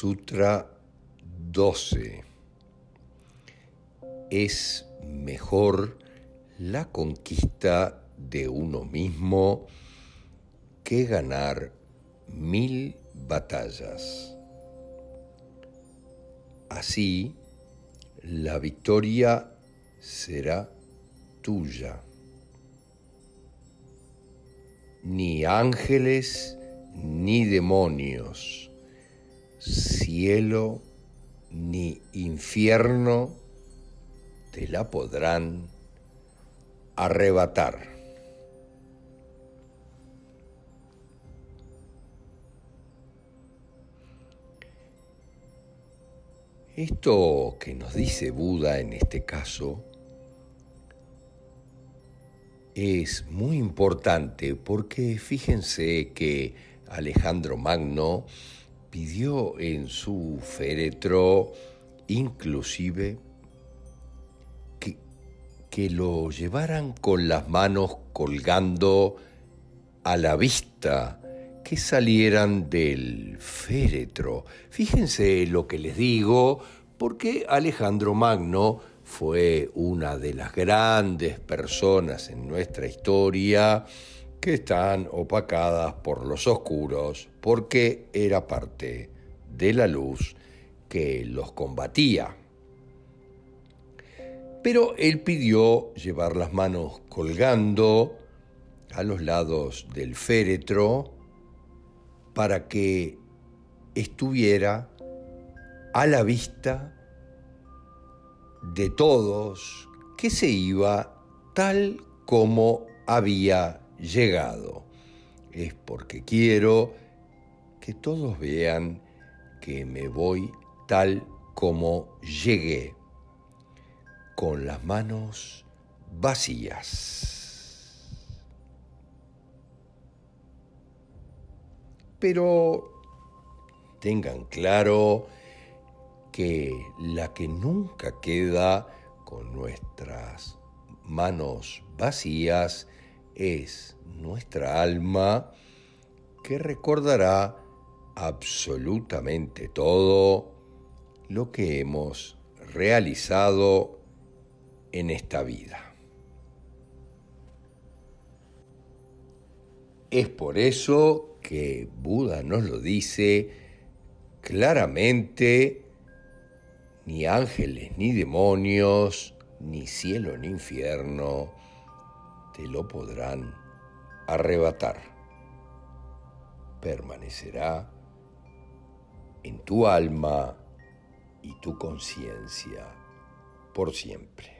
Sutra 12. Es mejor la conquista de uno mismo que ganar mil batallas. Así, la victoria será tuya. Ni ángeles ni demonios, cielo ni infierno te la podrán arrebatar. Esto que nos dice Buda en este caso es muy importante porque fíjense que Alejandro Magno pidió en su féretro inclusive que, que, lo llevaran con las manos colgando a la vista, que salieran del féretro. Fíjense lo que les digo, porque Alejandro Magno fue una de las grandes personas en nuestra historia que están opacadas por los oscuros, porque era parte de la luz que los combatía. Pero él pidió llevar las manos colgando a los lados del féretro para que estuviera a la vista de todos que se iba tal como había llegado. Es porque quiero que todos vean que me voy tal como llegué, con las manos vacías. Pero tengan claro que la que nunca queda con nuestras manos vacías es nuestra alma que recordará absolutamente todo lo que hemos realizado en esta vida. Es por eso que Buda nos lo dice claramente, ni ángeles ni demonios, ni cielo ni infierno, te lo podrán arrebatar. Permanecerá en tu alma y tu conciencia por siempre.